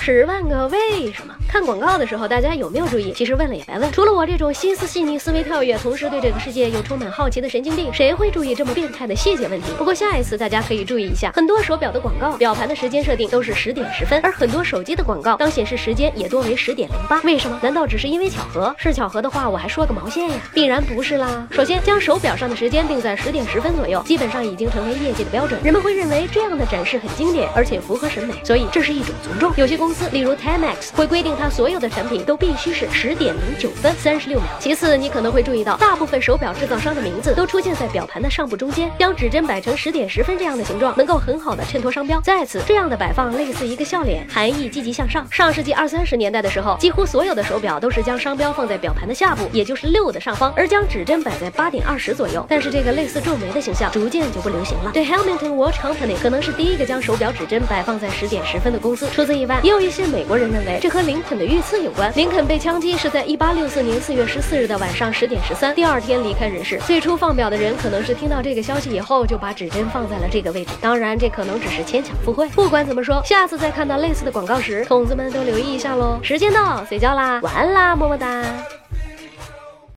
十万个为什么？看广告的时候，大家有没有注意？其实问了也白问。除了我这种心思细腻、思维跳跃，同时对这个世界又充满好奇的神经病，谁会注意这么变态的细节问题？不过下一次大家可以注意一下，很多手表的广告表盘的时间设定都是十点十分，而很多手机的广告当显示时间也多为十点零八。为什么？难道只是因为巧合？是巧合的话，我还说个毛线呀！必然不是啦。首先，将手表上的时间定在十点十分左右，基本上已经成为业界的标准，人们会认为这样的展示很经典，而且符合审美，所以这是一种从众。有些公公司，例如 Timex，会规定它所有的产品都必须是十点零九分三十六秒。其次，你可能会注意到，大部分手表制造商的名字都出现在表盘的上部中间，将指针摆成十点十分这样的形状，能够很好的衬托商标。在此，这样的摆放类似一个笑脸，含义积极向上。上世纪二三十年代的时候，几乎所有的手表都是将商标放在表盘的下部，也就是六的上方，而将指针摆在八点二十左右。但是这个类似皱眉的形象逐渐就不流行了。对 Hamilton Watch Company 可能是第一个将手表指针摆放在十点十分的公司。除此以外，也一些美国人认为这和林肯的遇刺有关。林肯被枪击是在1864年4月14日的晚上10点十三，第二天离开人世。最初放表的人可能是听到这个消息以后，就把指针放在了这个位置。当然，这可能只是牵强附会。不管怎么说，下次再看到类似的广告时，筒子们都留意一下喽。时间到，睡觉啦，晚安啦，么么哒。